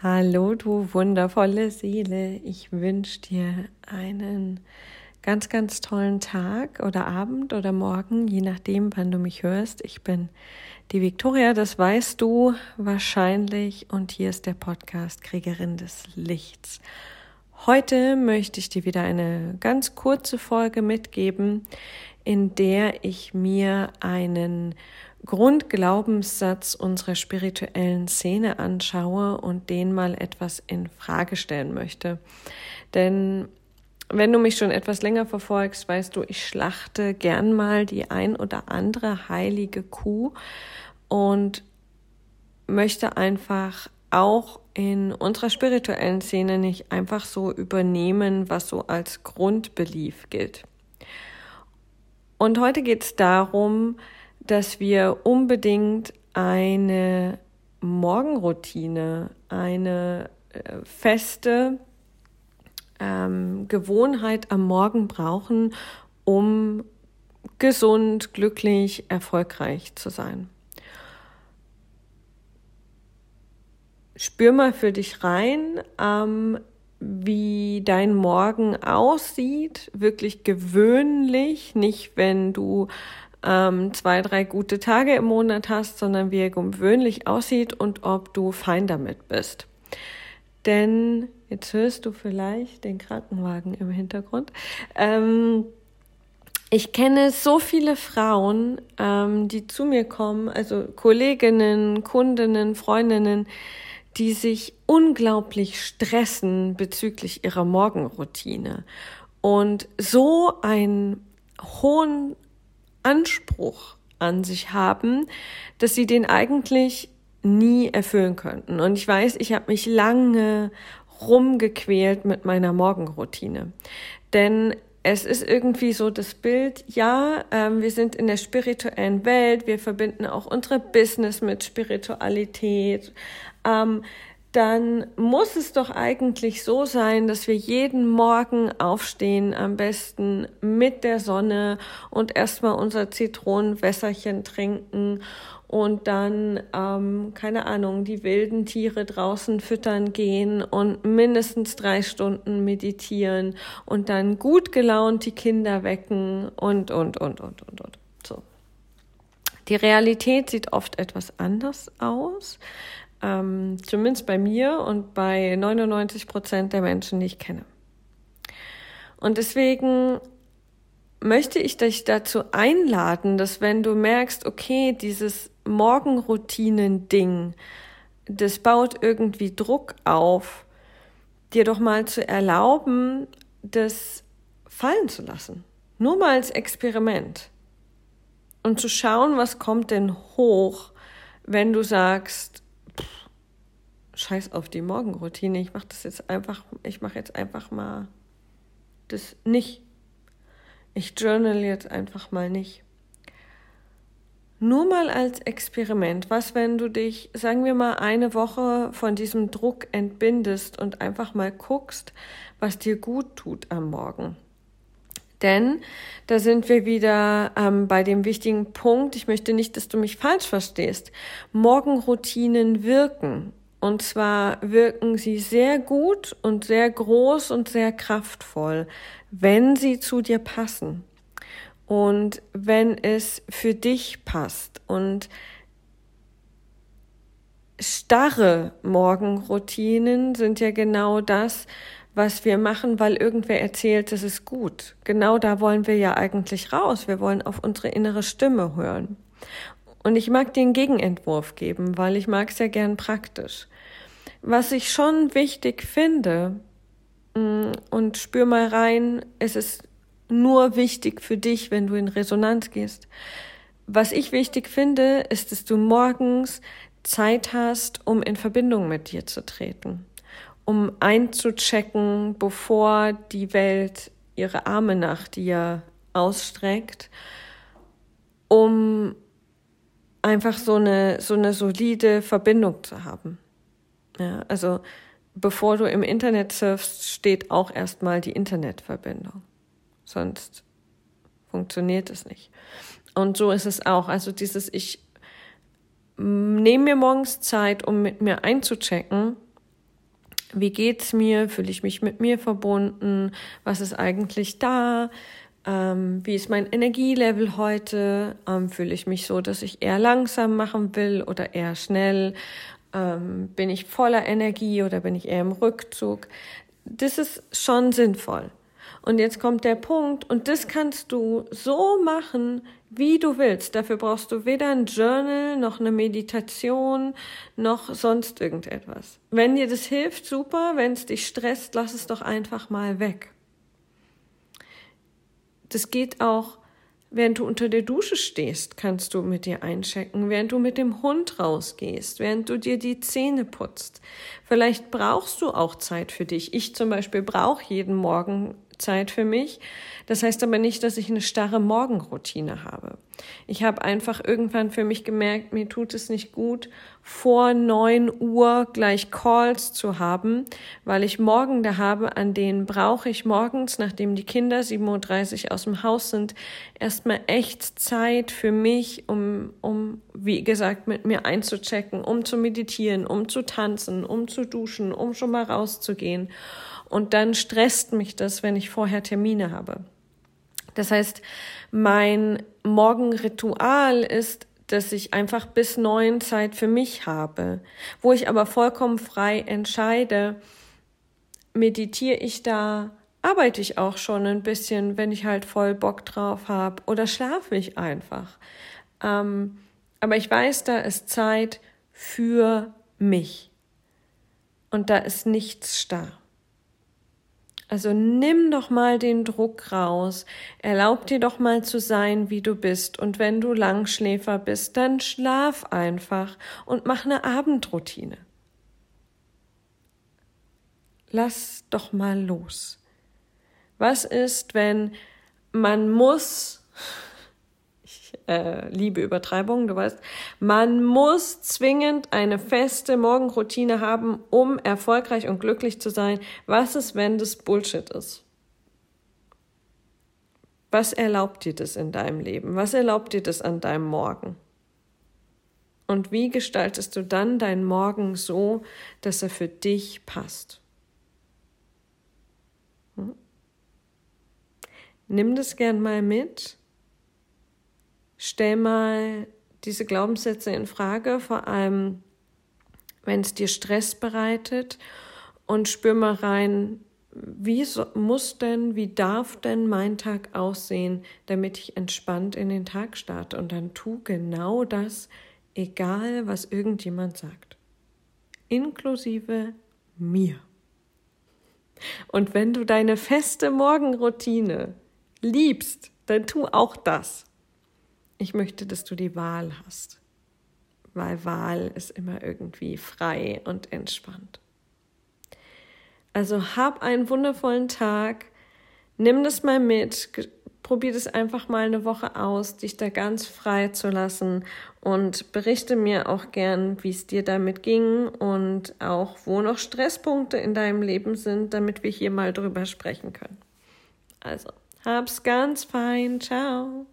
Hallo, du wundervolle Seele. Ich wünsche dir einen ganz, ganz tollen Tag oder Abend oder Morgen, je nachdem, wann du mich hörst. Ich bin die Viktoria, das weißt du wahrscheinlich. Und hier ist der Podcast Kriegerin des Lichts. Heute möchte ich dir wieder eine ganz kurze Folge mitgeben, in der ich mir einen Grundglaubenssatz unserer spirituellen Szene anschaue und den mal etwas in Frage stellen möchte. Denn wenn du mich schon etwas länger verfolgst, weißt du, ich schlachte gern mal die ein oder andere heilige Kuh und möchte einfach auch in unserer spirituellen Szene nicht einfach so übernehmen, was so als Grundbelief gilt. Und heute geht es darum, dass wir unbedingt eine Morgenroutine, eine äh, feste ähm, Gewohnheit am Morgen brauchen, um gesund, glücklich, erfolgreich zu sein. Spür mal für dich rein, ähm, wie dein Morgen aussieht, wirklich gewöhnlich, nicht wenn du ähm, zwei, drei gute Tage im Monat hast, sondern wie er gewöhnlich aussieht und ob du fein damit bist. Denn jetzt hörst du vielleicht den Krankenwagen im Hintergrund. Ähm, ich kenne so viele Frauen, ähm, die zu mir kommen, also Kolleginnen, Kundinnen, Freundinnen, die sich unglaublich stressen bezüglich ihrer Morgenroutine und so einen hohen Anspruch an sich haben, dass sie den eigentlich nie erfüllen könnten. Und ich weiß, ich habe mich lange rumgequält mit meiner Morgenroutine. Denn es ist irgendwie so das Bild, ja, ähm, wir sind in der spirituellen Welt, wir verbinden auch unsere Business mit Spiritualität. Ähm, dann muss es doch eigentlich so sein, dass wir jeden Morgen aufstehen, am besten mit der Sonne und erstmal unser Zitronenwässerchen trinken und dann, ähm, keine Ahnung, die wilden Tiere draußen füttern gehen und mindestens drei Stunden meditieren und dann gut gelaunt die Kinder wecken und, und, und, und, und, und. So. Die Realität sieht oft etwas anders aus ähm, zumindest bei mir und bei 99 Prozent der Menschen, die ich kenne. Und deswegen möchte ich dich dazu einladen, dass wenn du merkst, okay, dieses Morgenroutinen-Ding, das baut irgendwie Druck auf, dir doch mal zu erlauben, das fallen zu lassen. Nur mal als Experiment. Und zu schauen, was kommt denn hoch, wenn du sagst, scheiß auf die Morgenroutine. Ich mache das jetzt einfach, ich mache jetzt einfach mal das nicht. Ich journal jetzt einfach mal nicht. Nur mal als Experiment. Was, wenn du dich, sagen wir mal, eine Woche von diesem Druck entbindest und einfach mal guckst, was dir gut tut am Morgen? Denn da sind wir wieder ähm, bei dem wichtigen Punkt. Ich möchte nicht, dass du mich falsch verstehst. Morgenroutinen wirken. Und zwar wirken sie sehr gut und sehr groß und sehr kraftvoll, wenn sie zu dir passen und wenn es für dich passt. Und starre Morgenroutinen sind ja genau das, was wir machen, weil irgendwer erzählt, das ist gut. Genau da wollen wir ja eigentlich raus. Wir wollen auf unsere innere Stimme hören. Und ich mag den Gegenentwurf geben, weil ich mag es ja gern praktisch. Was ich schon wichtig finde, mm, und spür mal rein, es ist nur wichtig für dich, wenn du in Resonanz gehst. Was ich wichtig finde, ist, dass du morgens Zeit hast, um in Verbindung mit dir zu treten, um einzuchecken, bevor die Welt ihre Arme nach dir ausstreckt, um einfach so eine, so eine solide Verbindung zu haben. Ja, also bevor du im Internet surfst, steht auch erstmal die Internetverbindung. Sonst funktioniert es nicht. Und so ist es auch. Also dieses, ich nehme mir morgens Zeit, um mit mir einzuchecken wie geht's mir? Fühle ich mich mit mir verbunden? Was ist eigentlich da? Ähm, wie ist mein Energielevel heute? Ähm, fühle ich mich so, dass ich eher langsam machen will oder eher schnell? Ähm, bin ich voller Energie oder bin ich eher im Rückzug? Das ist schon sinnvoll. Und jetzt kommt der Punkt, und das kannst du so machen, wie du willst. Dafür brauchst du weder ein Journal noch eine Meditation noch sonst irgendetwas. Wenn dir das hilft, super. Wenn es dich stresst, lass es doch einfach mal weg. Das geht auch, während du unter der Dusche stehst, kannst du mit dir einchecken, während du mit dem Hund rausgehst, während du dir die Zähne putzt. Vielleicht brauchst du auch Zeit für dich. Ich zum Beispiel brauche jeden Morgen Zeit für mich. Das heißt aber nicht, dass ich eine starre Morgenroutine habe. Ich habe einfach irgendwann für mich gemerkt, mir tut es nicht gut, vor neun Uhr gleich Calls zu haben, weil ich morgen da habe, an denen brauche ich morgens, nachdem die Kinder 7.30 Uhr aus dem Haus sind, erstmal echt Zeit für mich, um, um, wie gesagt, mit mir einzuchecken, um zu meditieren, um zu tanzen, um zu duschen, um schon mal rauszugehen. Und dann stresst mich das, wenn ich vorher Termine habe. Das heißt, mein Morgenritual ist, dass ich einfach bis neun Zeit für mich habe, wo ich aber vollkommen frei entscheide, meditiere ich da, arbeite ich auch schon ein bisschen, wenn ich halt voll Bock drauf habe, oder schlafe ich einfach. Ähm, aber ich weiß, da ist Zeit für mich. Und da ist nichts starr. Also nimm doch mal den Druck raus, erlaub dir doch mal zu sein, wie du bist, und wenn du Langschläfer bist, dann schlaf einfach und mach eine Abendroutine. Lass doch mal los. Was ist, wenn man muss äh, liebe Übertreibung, du weißt, man muss zwingend eine feste Morgenroutine haben, um erfolgreich und glücklich zu sein. Was ist, wenn das Bullshit ist? Was erlaubt dir das in deinem Leben? Was erlaubt dir das an deinem Morgen? Und wie gestaltest du dann deinen Morgen so, dass er für dich passt? Hm? Nimm das gern mal mit stell mal diese Glaubenssätze in Frage, vor allem wenn es dir Stress bereitet und spür mal rein, wie so, muss denn, wie darf denn mein Tag aussehen, damit ich entspannt in den Tag starte und dann tu genau das, egal was irgendjemand sagt, inklusive mir. Und wenn du deine feste Morgenroutine liebst, dann tu auch das. Ich möchte, dass du die Wahl hast, weil Wahl ist immer irgendwie frei und entspannt. Also hab einen wundervollen Tag, nimm das mal mit, probier das einfach mal eine Woche aus, dich da ganz frei zu lassen und berichte mir auch gern, wie es dir damit ging und auch wo noch Stresspunkte in deinem Leben sind, damit wir hier mal drüber sprechen können. Also, hab's ganz fein, ciao.